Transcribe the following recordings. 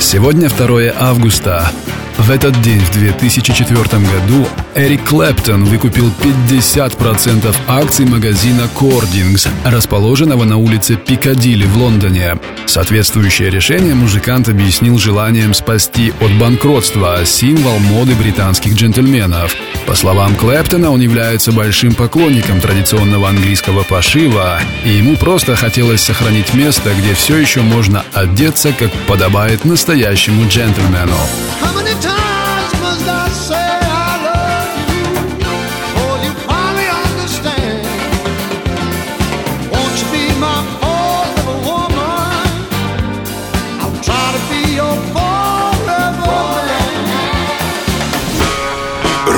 Сегодня 2 августа. В этот день, в 2004 году, Эрик Клэптон выкупил 50% акций магазина Cordings, расположенного на улице Пикадилли в Лондоне. Соответствующее решение музыкант объяснил желанием спасти от банкротства символ моды британских джентльменов. По словам Клэптона, он является большим поклонником традиционного английского пошива, и ему просто хотелось сохранить место, где все еще можно одеться, как подобает настоящему джентльмену.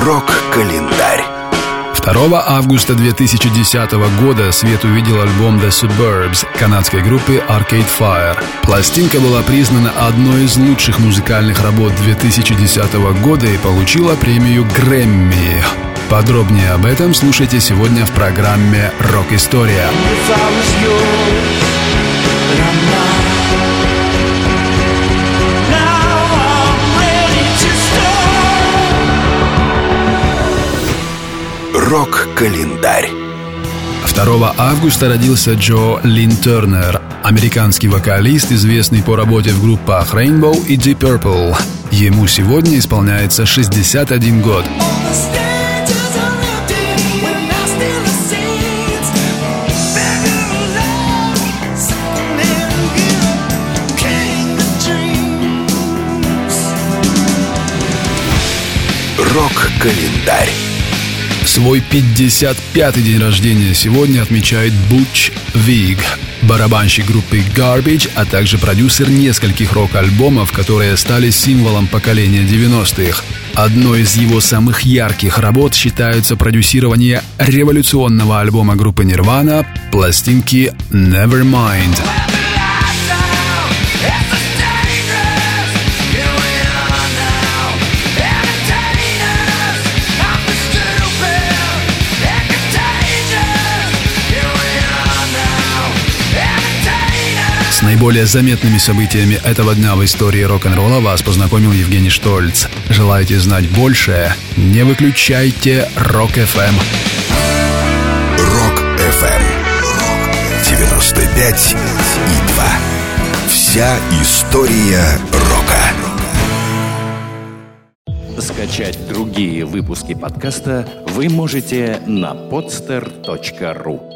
Рок-календарь. 2 августа 2010 года свет увидел альбом The Suburbs канадской группы Arcade Fire. Пластинка была признана одной из лучших музыкальных работ 2010 года и получила премию Грэмми. Подробнее об этом слушайте сегодня в программе «Рок-история». Рок-календарь. 2 августа родился Джо Лин Тернер, американский вокалист, известный по работе в группах Rainbow и Deep Purple. Ему сегодня исполняется 61 год. Рок-календарь. Свой 55-й день рождения сегодня отмечает Буч Виг, барабанщик группы Garbage, а также продюсер нескольких рок-альбомов, которые стали символом поколения 90-х. Одной из его самых ярких работ считаются продюсирование революционного альбома группы Nirvana, пластинки Nevermind. С наиболее заметными событиями этого дня в истории рок-н-ролла вас познакомил Евгений Штольц. Желаете знать больше? Не выключайте Рок-ФМ. Рок-ФМ. 95 и 2. Вся история рока. Скачать другие выпуски подкаста вы можете на podster.ru